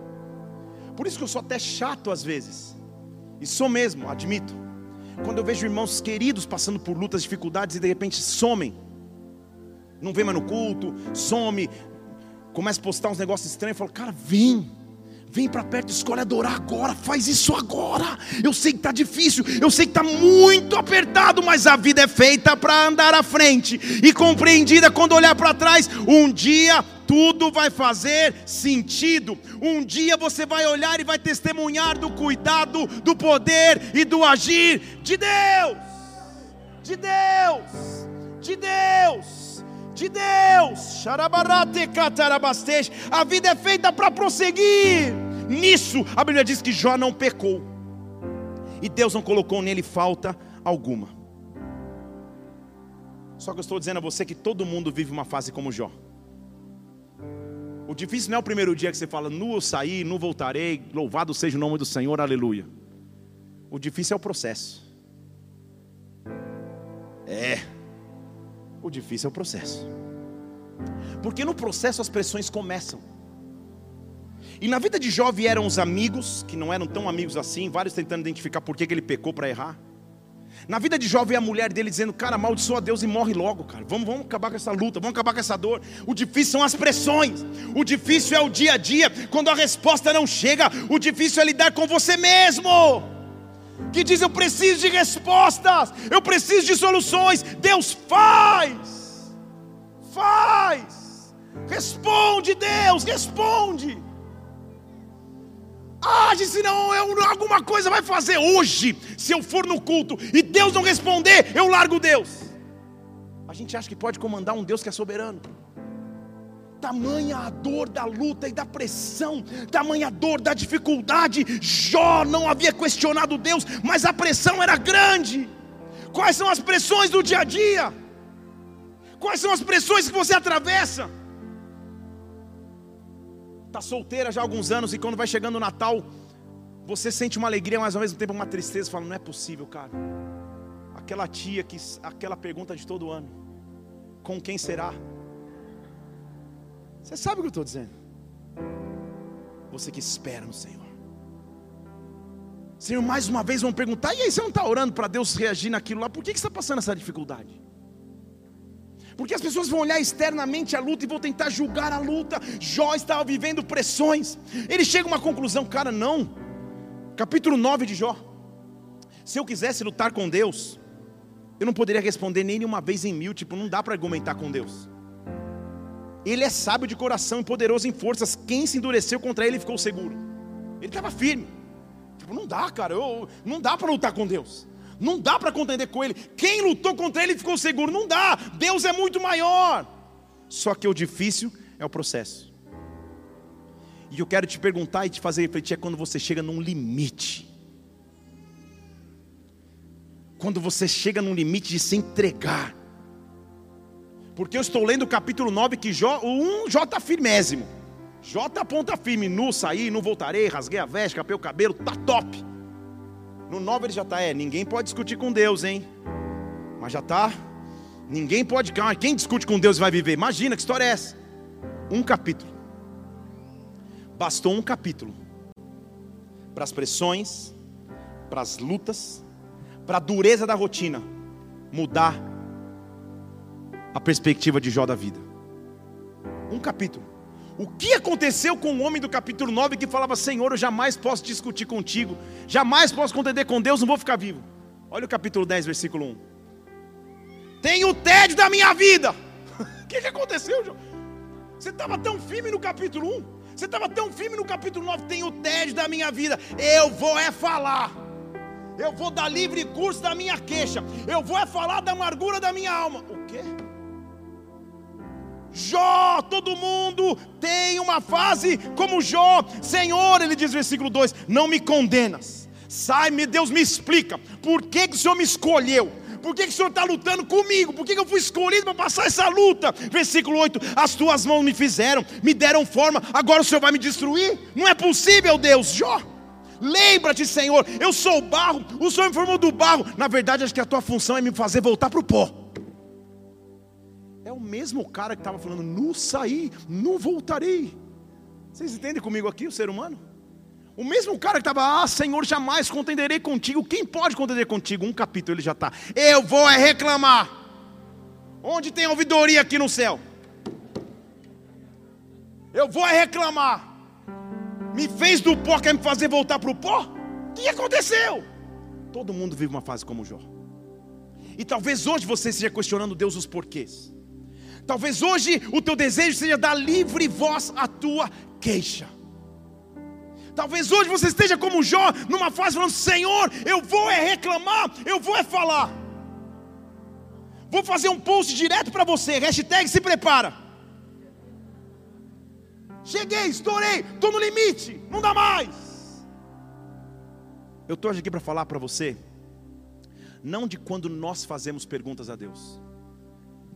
Por isso que eu sou até chato às vezes, e sou mesmo, admito. Quando eu vejo irmãos queridos passando por lutas, dificuldades e de repente somem, não vem mais no culto, some, começa a postar uns negócios estranhos, eu falo: cara, vem. Vem para perto, escolhe adorar agora, faz isso agora. Eu sei que está difícil, eu sei que está muito apertado, mas a vida é feita para andar à frente e compreendida quando olhar para trás. Um dia tudo vai fazer sentido. Um dia você vai olhar e vai testemunhar do cuidado, do poder e do agir de Deus. De Deus. De Deus de Deus. A vida é feita para prosseguir. Nisso, a Bíblia diz que Jó não pecou. E Deus não colocou nele falta alguma. Só que eu estou dizendo a você que todo mundo vive uma fase como Jó. O difícil não é o primeiro dia que você fala, nu eu saí, nu voltarei, louvado seja o nome do Senhor, aleluia. O difícil é o processo. É. O difícil é o processo. Porque no processo as pressões começam. E na vida de Jó vieram os amigos, que não eram tão amigos assim, vários tentando identificar por que, que ele pecou para errar. Na vida de Jó veio a mulher dele dizendo: Cara, amaldiçoa Deus e morre logo, cara. Vamos, vamos acabar com essa luta, vamos acabar com essa dor. O difícil são as pressões, o difícil é o dia a dia, quando a resposta não chega, o difícil é lidar com você mesmo que diz: Eu preciso de respostas, eu preciso de soluções. Deus faz, faz, responde, Deus, responde. Age, senão eu, alguma coisa vai fazer hoje. Se eu for no culto e Deus não responder, eu largo Deus. A gente acha que pode comandar um Deus que é soberano tamanha a dor da luta e da pressão, tamanha a dor da dificuldade. Jó não havia questionado Deus, mas a pressão era grande. Quais são as pressões do dia a dia? Quais são as pressões que você atravessa? Está solteira já há alguns anos e quando vai chegando o Natal, você sente uma alegria, mas ao mesmo tempo uma tristeza, fala, não é possível, cara. Aquela tia que aquela pergunta de todo ano, com quem será? Você sabe o que eu estou dizendo? Você que espera no Senhor. Senhor, mais uma vez vão perguntar: e aí, você não está orando para Deus reagir naquilo lá? Por que, que você está passando essa dificuldade? Porque as pessoas vão olhar externamente a luta e vão tentar julgar a luta. Jó estava vivendo pressões. Ele chega a uma conclusão, cara, não. Capítulo 9 de Jó. Se eu quisesse lutar com Deus, eu não poderia responder nem uma vez em mil. Tipo, não dá para argumentar com Deus. Ele é sábio de coração e poderoso em forças. Quem se endureceu contra ele ficou seguro. Ele estava firme. Tipo, não dá, cara. Eu, não dá para lutar com Deus. Não dá para contender com ele. Quem lutou contra ele ficou seguro. Não dá. Deus é muito maior. Só que o difícil é o processo. E eu quero te perguntar e te fazer refletir é quando você chega num limite. Quando você chega num limite de se entregar porque eu estou lendo o capítulo 9 que Jó, o 1 Jó está firmésimo. Está ponta firme, nu saí, não voltarei, rasguei a veste, capei o cabelo, tá top. No 9 ele já está, é, ninguém pode discutir com Deus, hein? Mas já está, ninguém pode, quem discute com Deus vai viver? Imagina, que história é essa? Um capítulo. Bastou um capítulo para as pressões, para as lutas, para a dureza da rotina mudar a perspectiva de Jó da vida. Um capítulo. O que aconteceu com o homem do capítulo 9 que falava: Senhor, eu jamais posso discutir contigo, jamais posso contender com Deus, não vou ficar vivo? Olha o capítulo 10, versículo 1. Tem o tédio da minha vida. O que, que aconteceu, Jó? Você estava tão firme no capítulo 1, você estava tão firme no capítulo 9. Tem o tédio da minha vida, eu vou é falar. Eu vou dar livre curso da minha queixa. Eu vou é falar da amargura da minha alma. O quê? Jó, todo mundo tem uma fase como Jó. Senhor, ele diz versículo 2: Não me condenas. Sai, me Deus me explica. Por que, que o Senhor me escolheu? Por que, que o Senhor está lutando comigo? Por que, que eu fui escolhido para passar essa luta? Versículo 8: As tuas mãos me fizeram, me deram forma, agora o Senhor vai me destruir? Não é possível, Deus. Jó, lembra-te, Senhor, eu sou barro, o Senhor me formou do barro. Na verdade, acho que a tua função é me fazer voltar para o pó. É o mesmo cara que estava falando, não saí, não voltarei. Vocês entendem comigo aqui, o ser humano? O mesmo cara que estava, ah, Senhor, jamais contenderei contigo. Quem pode contender contigo? Um capítulo ele já está. Eu vou é reclamar. Onde tem ouvidoria aqui no céu? Eu vou é reclamar. Me fez do pó, quer me fazer voltar para o pó? O que aconteceu? Todo mundo vive uma fase como Jó. E talvez hoje você esteja questionando Deus os porquês. Talvez hoje o teu desejo seja dar livre voz à tua queixa. Talvez hoje você esteja como Jó, numa fase falando: Senhor, eu vou é reclamar, eu vou é falar. Vou fazer um post direto para você, hashtag se prepara. Cheguei, estourei, estou no limite, não dá mais. Eu estou aqui para falar para você, não de quando nós fazemos perguntas a Deus,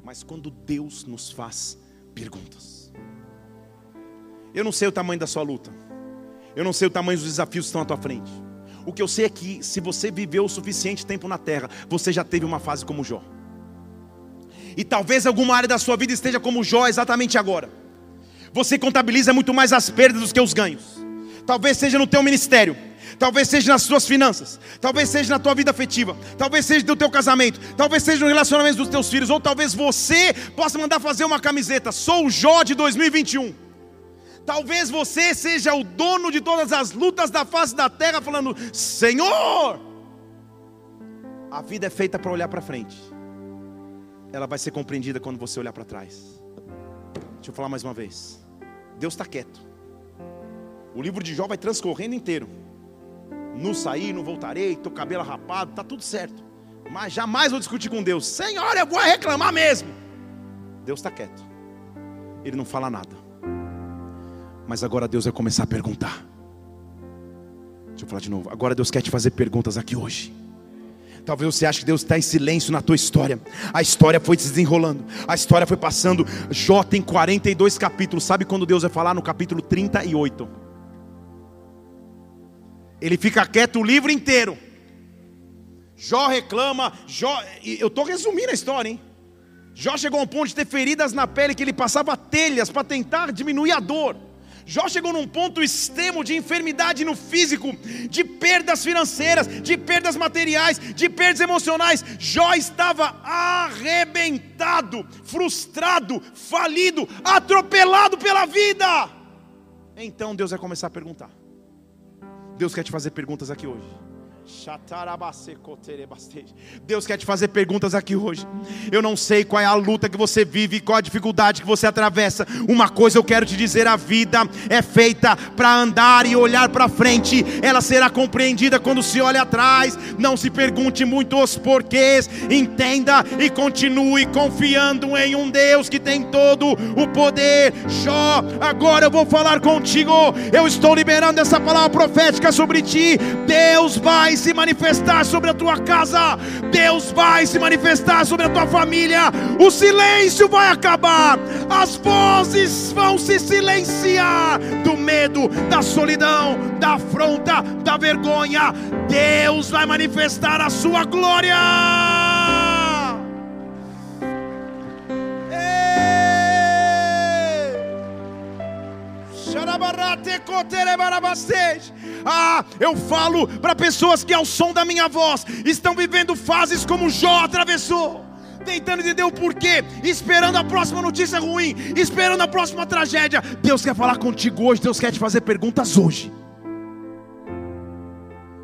mas quando Deus nos faz perguntas. Eu não sei o tamanho da sua luta, eu não sei o tamanho dos desafios que estão à tua frente. O que eu sei é que se você viveu o suficiente tempo na terra, você já teve uma fase como Jó. E talvez alguma área da sua vida esteja como Jó exatamente agora. Você contabiliza muito mais as perdas do que os ganhos. Talvez seja no teu ministério, talvez seja nas suas finanças, talvez seja na tua vida afetiva, talvez seja no teu casamento, talvez seja no relacionamento dos teus filhos, ou talvez você possa mandar fazer uma camiseta. Sou o Jó de 2021. Talvez você seja o dono de todas as lutas da face da terra, falando: Senhor, a vida é feita para olhar para frente, ela vai ser compreendida quando você olhar para trás. Deixa eu falar mais uma vez: Deus está quieto, o livro de Jó vai transcorrendo inteiro. Não saí, não voltarei, estou cabelo rapado, está tudo certo. Mas jamais vou discutir com Deus. Senhor, eu vou reclamar mesmo. Deus está quieto. Ele não fala nada. Mas agora Deus vai começar a perguntar. Deixa eu falar de novo. Agora Deus quer te fazer perguntas aqui hoje. Talvez você ache que Deus está em silêncio na tua história. A história foi se desenrolando, a história foi passando. Jó tem 42 capítulos. Sabe quando Deus vai falar? No capítulo 38. Ele fica quieto o livro inteiro. Jó reclama, Jó, eu estou resumindo a história, hein? Jó chegou a um ponto de ter feridas na pele que ele passava telhas para tentar diminuir a dor. Jó chegou num ponto extremo de enfermidade no físico, de perdas financeiras, de perdas materiais, de perdas emocionais. Jó estava arrebentado, frustrado, falido, atropelado pela vida. Então Deus vai começar a perguntar. Deus quer te fazer perguntas aqui hoje. Deus quer te fazer perguntas aqui hoje. Eu não sei qual é a luta que você vive, qual a dificuldade que você atravessa. Uma coisa eu quero te dizer: a vida é feita para andar e olhar para frente. Ela será compreendida quando se olha atrás. Não se pergunte muito os porquês. Entenda e continue confiando em um Deus que tem todo o poder. Jó, agora eu vou falar contigo. Eu estou liberando essa palavra profética sobre ti. Deus vai vai se manifestar sobre a tua casa, Deus vai se manifestar sobre a tua família, o silêncio vai acabar, as vozes vão se silenciar do medo, da solidão, da afronta, da vergonha. Deus vai manifestar a sua glória. Ah, eu falo para pessoas que ao som da minha voz estão vivendo fases como Jó atravessou tentando entender o porquê, esperando a próxima notícia ruim, esperando a próxima tragédia. Deus quer falar contigo hoje, Deus quer te fazer perguntas hoje.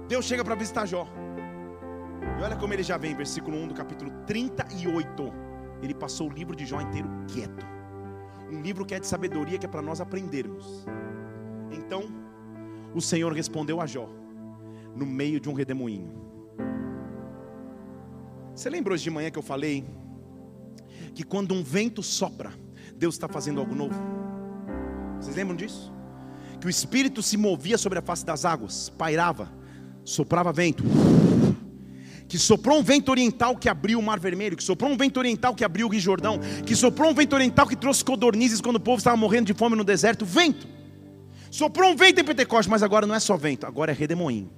Deus chega para visitar Jó. E olha como ele já vem, versículo 1 do capítulo 38. Ele passou o livro de Jó inteiro quieto. Um livro que é de sabedoria, que é para nós aprendermos. Então, o Senhor respondeu a Jó, no meio de um redemoinho. Você lembra hoje de manhã que eu falei que quando um vento sopra, Deus está fazendo algo novo? Vocês lembram disso? Que o Espírito se movia sobre a face das águas, pairava, soprava vento. Que soprou um vento oriental que abriu o Mar Vermelho, que soprou um vento oriental que abriu o Rio Jordão, que soprou um vento oriental que trouxe codornizes quando o povo estava morrendo de fome no deserto. Vento. Soprou um vento em Pentecostes, mas agora não é só vento, agora é redemoinho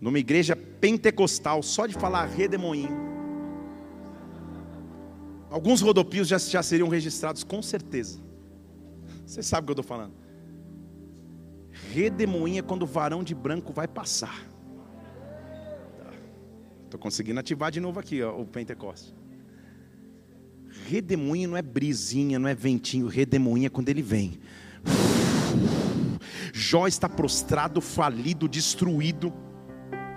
numa igreja pentecostal, só de falar redemoinho, alguns rodopios já, já seriam registrados com certeza. Você sabe o que eu estou falando. Redemoinho é quando o varão de branco vai passar. Estou conseguindo ativar de novo aqui ó, o Pentecoste. Redemoinho não é brisinha, não é ventinho. Redemoinho é quando ele vem. Jó está prostrado, falido, destruído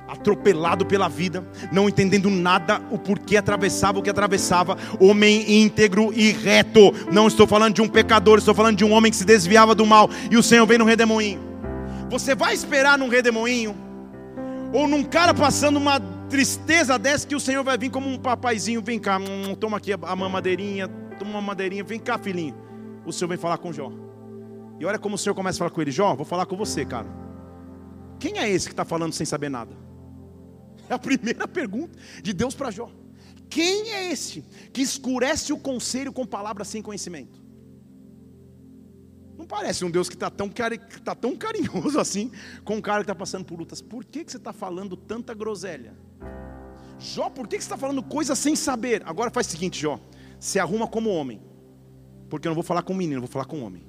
atropelado pela vida, não entendendo nada o porquê atravessava o que atravessava, homem íntegro e reto. Não estou falando de um pecador, estou falando de um homem que se desviava do mal e o Senhor vem no redemoinho. Você vai esperar num redemoinho ou num cara passando uma tristeza dessa que o Senhor vai vir como um papaizinho, vem cá, hum, toma aqui a mamadeirinha, toma uma madeirinha, vem cá, filhinho. O Senhor vem falar com Jó. E olha como o Senhor começa a falar com ele, Jó, vou falar com você, cara. Quem é esse que está falando sem saber nada? É a primeira pergunta de Deus para Jó. Quem é esse que escurece o conselho com palavras sem conhecimento? Não parece um Deus que está tão, tá tão carinhoso assim com um cara que está passando por lutas. Por que, que você está falando tanta groselha? Jó, por que, que você está falando coisas sem saber? Agora faz o seguinte, Jó. Se arruma como homem. Porque eu não vou falar com menino, eu vou falar com homem.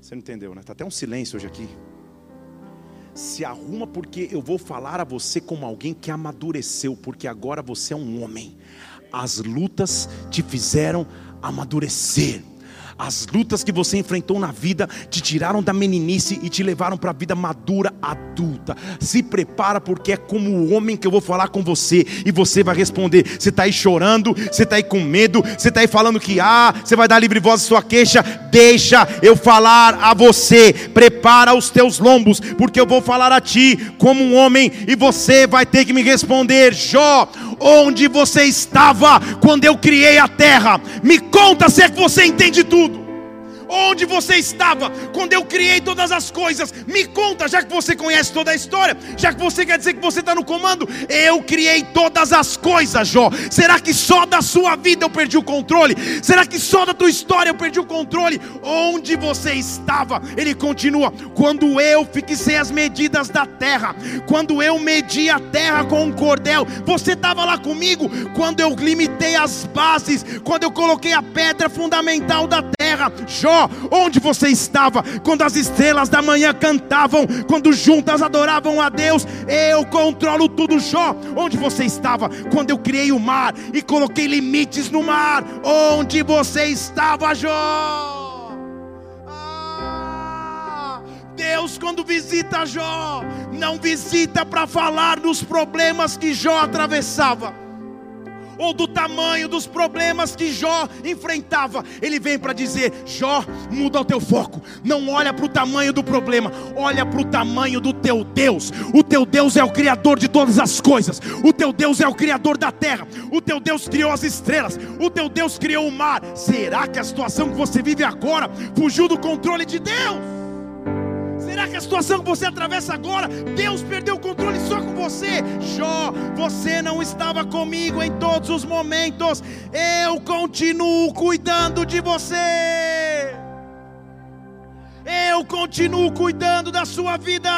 Você não entendeu, né? Está até um silêncio hoje aqui se arruma porque eu vou falar a você como alguém que amadureceu, porque agora você é um homem. As lutas te fizeram amadurecer. As lutas que você enfrentou na vida te tiraram da meninice e te levaram para a vida madura, adulta. Se prepara, porque é como o homem que eu vou falar com você e você vai responder. Você está aí chorando, você está aí com medo, você está aí falando que ah, você vai dar livre voz à sua queixa. Deixa eu falar a você. Prepara os teus lombos, porque eu vou falar a ti como um homem e você vai ter que me responder. Jó, onde você estava quando eu criei a terra? Me conta se é que você entende tudo. Onde você estava quando eu criei todas as coisas? Me conta, já que você conhece toda a história, já que você quer dizer que você está no comando. Eu criei todas as coisas, Jó. Será que só da sua vida eu perdi o controle? Será que só da tua história eu perdi o controle? Onde você estava? Ele continua: quando eu fixei as medidas da terra, quando eu medi a terra com um cordel, você estava lá comigo? Quando eu limitei as bases, quando eu coloquei a pedra fundamental da terra, Jó onde você estava quando as estrelas da manhã cantavam, quando juntas adoravam a Deus? Eu controlo tudo, Jó. Onde você estava quando eu criei o mar e coloquei limites no mar? Onde você estava, Jó? Ah, Deus, quando visita Jó, não visita para falar dos problemas que Jó atravessava ou do tamanho dos problemas que Jó enfrentava. Ele vem para dizer: Jó, muda o teu foco. Não olha para o tamanho do problema, olha para o tamanho do teu Deus. O teu Deus é o Criador de todas as coisas. O teu Deus é o Criador da terra. O teu Deus criou as estrelas. O teu Deus criou o mar. Será que a situação que você vive agora fugiu do controle de Deus? Será que a situação que você atravessa agora, Deus perdeu o controle só com você? Jó, você não estava comigo em todos os momentos, eu continuo cuidando de você. Eu continuo cuidando da sua vida.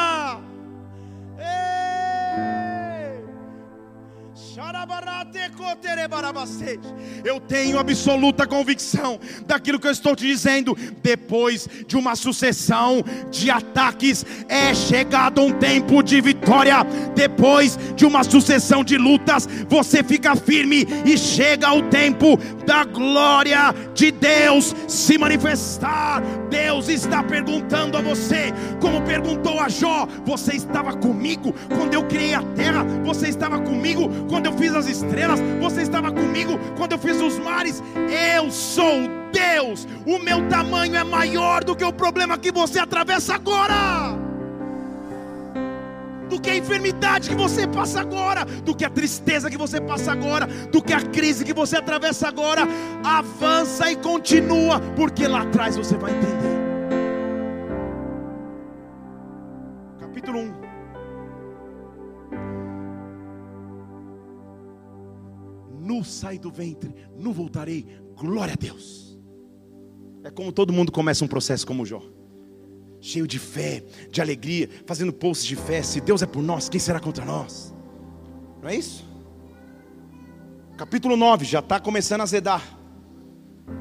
Eu tenho absoluta convicção daquilo que eu estou te dizendo. Depois de uma sucessão de ataques, é chegado um tempo de vitória. Depois de uma sucessão de lutas, você fica firme e chega o tempo da glória de Deus se manifestar. Deus está perguntando a você, como perguntou a Jó: Você estava comigo quando eu criei a terra? Você estava comigo quando eu fiz as estrelas? Você estava comigo quando eu fiz os mares? Eu sou Deus, o meu tamanho é maior do que o problema que você atravessa agora do que a enfermidade que você passa agora, do que a tristeza que você passa agora, do que a crise que você atravessa agora. Avança e continua, porque lá atrás você vai entender. Nu sai do ventre, nu voltarei. Glória a Deus. É como todo mundo começa um processo como Jó cheio de fé, de alegria, fazendo posts de fé. Se Deus é por nós, quem será contra nós? Não é isso? Capítulo 9 já está começando a azedar.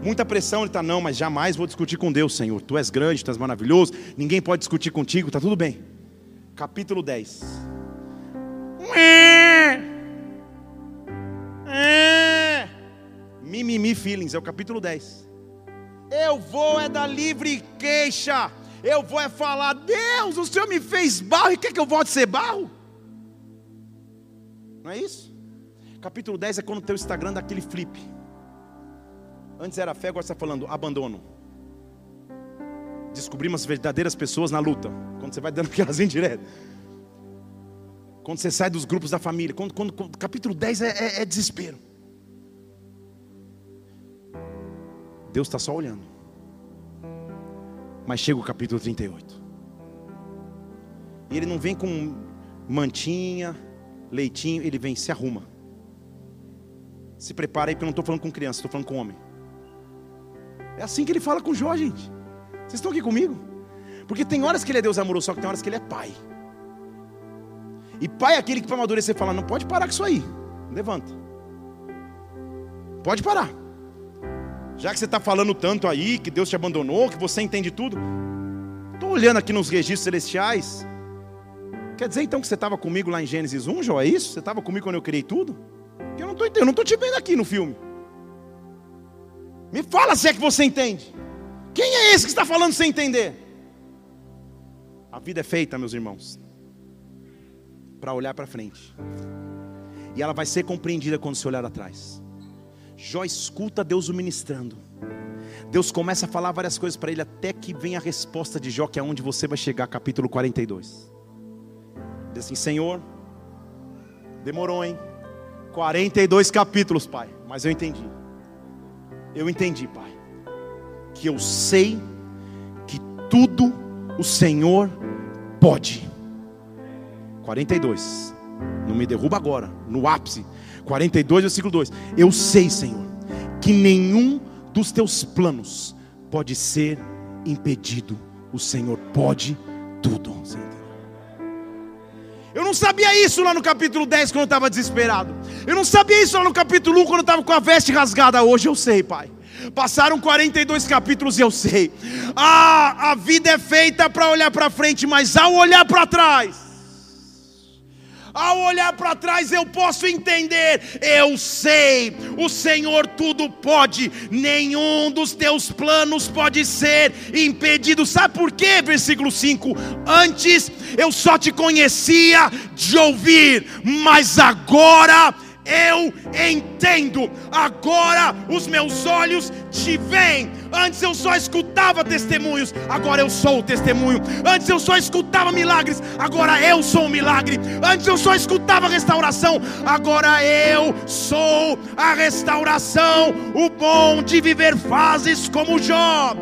Muita pressão, ele está, não, mas jamais vou discutir com Deus, Senhor. Tu és grande, tu és maravilhoso, ninguém pode discutir contigo, está tudo bem. Capítulo 10. Mimimi feelings, é o capítulo 10. Eu vou é da livre queixa eu vou é falar: Deus, o Senhor me fez barro e quer que eu volte a ser barro? Não é isso? Capítulo 10 é quando o teu Instagram dá aquele flip. Antes era fé, agora está falando abandono. Descobrimos as verdadeiras pessoas na luta. Quando você vai dando aquelas direto. Quando você sai dos grupos da família. Quando, quando, quando capítulo 10 é, é, é desespero. Deus está só olhando. Mas chega o capítulo 38. E ele não vem com mantinha, leitinho, ele vem, se arruma. Se prepara aí, porque eu não estou falando com criança, estou falando com homem. É assim que ele fala com Jó, gente. Vocês estão aqui comigo? Porque tem horas que ele é Deus amoroso, só que tem horas que ele é pai. E pai é aquele que para amadurecer fala: não pode parar com isso aí. Levanta. Pode parar. Já que você está falando tanto aí, que Deus te abandonou, que você entende tudo. Estou olhando aqui nos registros celestiais. Quer dizer então que você estava comigo lá em Gênesis 1, Jó? É isso? Você estava comigo quando eu criei tudo? Eu não estou não estou te vendo aqui no filme. Me fala se é que você entende. Quem é esse que está falando sem entender? A vida é feita, meus irmãos, para olhar para frente. E ela vai ser compreendida quando você olhar atrás. Jó escuta Deus o ministrando. Deus começa a falar várias coisas para ele até que vem a resposta de Jó, que é onde você vai chegar, capítulo 42. Diz assim: Senhor, demorou, hein? 42 capítulos, Pai, mas eu entendi. Eu entendi, Pai, que eu sei que tudo o Senhor pode. 42. Não me derruba agora, no ápice. 42, versículo 2. Eu sei, Senhor, que nenhum dos teus planos pode ser impedido. O Senhor pode tudo. Eu não sabia isso lá no capítulo 10 quando eu estava desesperado. Eu não sabia isso lá no capítulo 1 quando eu estava com a veste rasgada. Hoje eu sei, Pai. Passaram 42 capítulos e eu sei. Ah, a vida é feita para olhar para frente, mas ao olhar para trás, ao olhar para trás eu posso entender, eu sei, o Senhor tudo pode, nenhum dos teus planos pode ser impedido. Sabe por quê? Versículo 5: Antes eu só te conhecia de ouvir, mas agora eu entendo, agora os meus olhos te veem. Antes eu só escutava testemunhos, agora eu sou o testemunho. Antes eu só escutava milagres, agora eu sou o milagre. Antes eu só escutava restauração, agora eu sou a restauração. O bom de viver fases como Jó.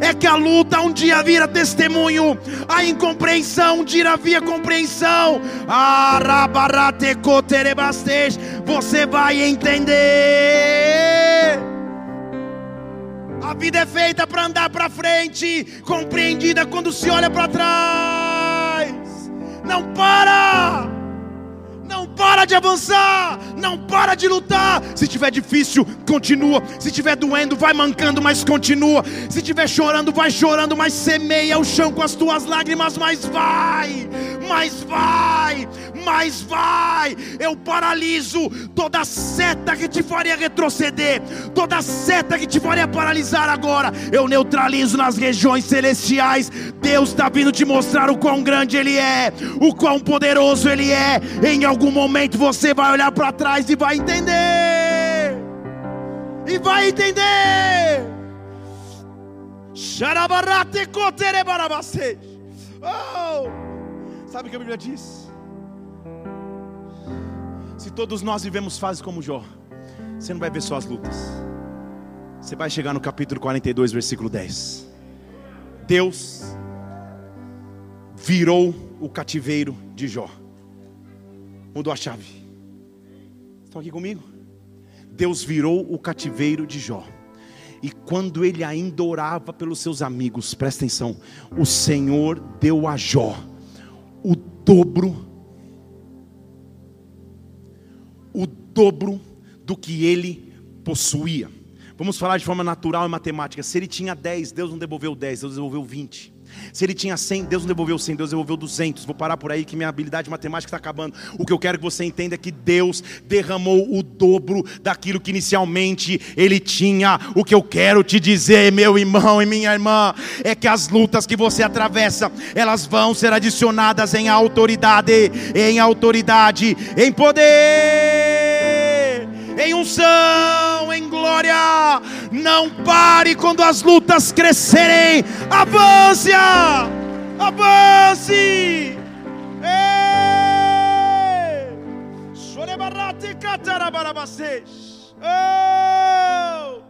É que a luta um dia vira testemunho, a incompreensão um dia vira compreensão. Você vai vai entender. A vida é feita para andar para frente, compreendida quando se olha para trás. Não para! Não para de avançar, não para de lutar. Se tiver difícil, continua. Se tiver doendo, vai mancando, mas continua. Se tiver chorando, vai chorando, mas semeia o chão com as tuas lágrimas, mas vai, mas vai, mas vai. Eu paraliso toda seta que te faria retroceder, toda seta que te faria paralisar agora. Eu neutralizo nas regiões celestiais. Deus está vindo te mostrar o quão grande Ele é, o quão poderoso Ele é. Em algum algum momento você vai olhar para trás e vai entender. E vai entender. Oh! Sabe o que a Bíblia diz? Se todos nós vivemos fases como Jó, você não vai ver só as lutas. Você vai chegar no capítulo 42, versículo 10. Deus virou o cativeiro de Jó mudou a chave. Estão aqui comigo? Deus virou o cativeiro de Jó. E quando ele ainda orava pelos seus amigos, presta atenção, o Senhor deu a Jó o dobro, o dobro do que ele possuía. Vamos falar de forma natural e matemática. Se ele tinha 10, Deus não devolveu 10, Deus devolveu 20. Se ele tinha 100, Deus não devolveu 100, Deus devolveu 200. Vou parar por aí que minha habilidade matemática está acabando. O que eu quero que você entenda é que Deus derramou o dobro daquilo que inicialmente ele tinha. O que eu quero te dizer, meu irmão e minha irmã, é que as lutas que você atravessa, elas vão ser adicionadas em autoridade, em autoridade, em poder, em unção, glória. Não pare quando as lutas crescerem. Avance! Avance! Ei! Oh!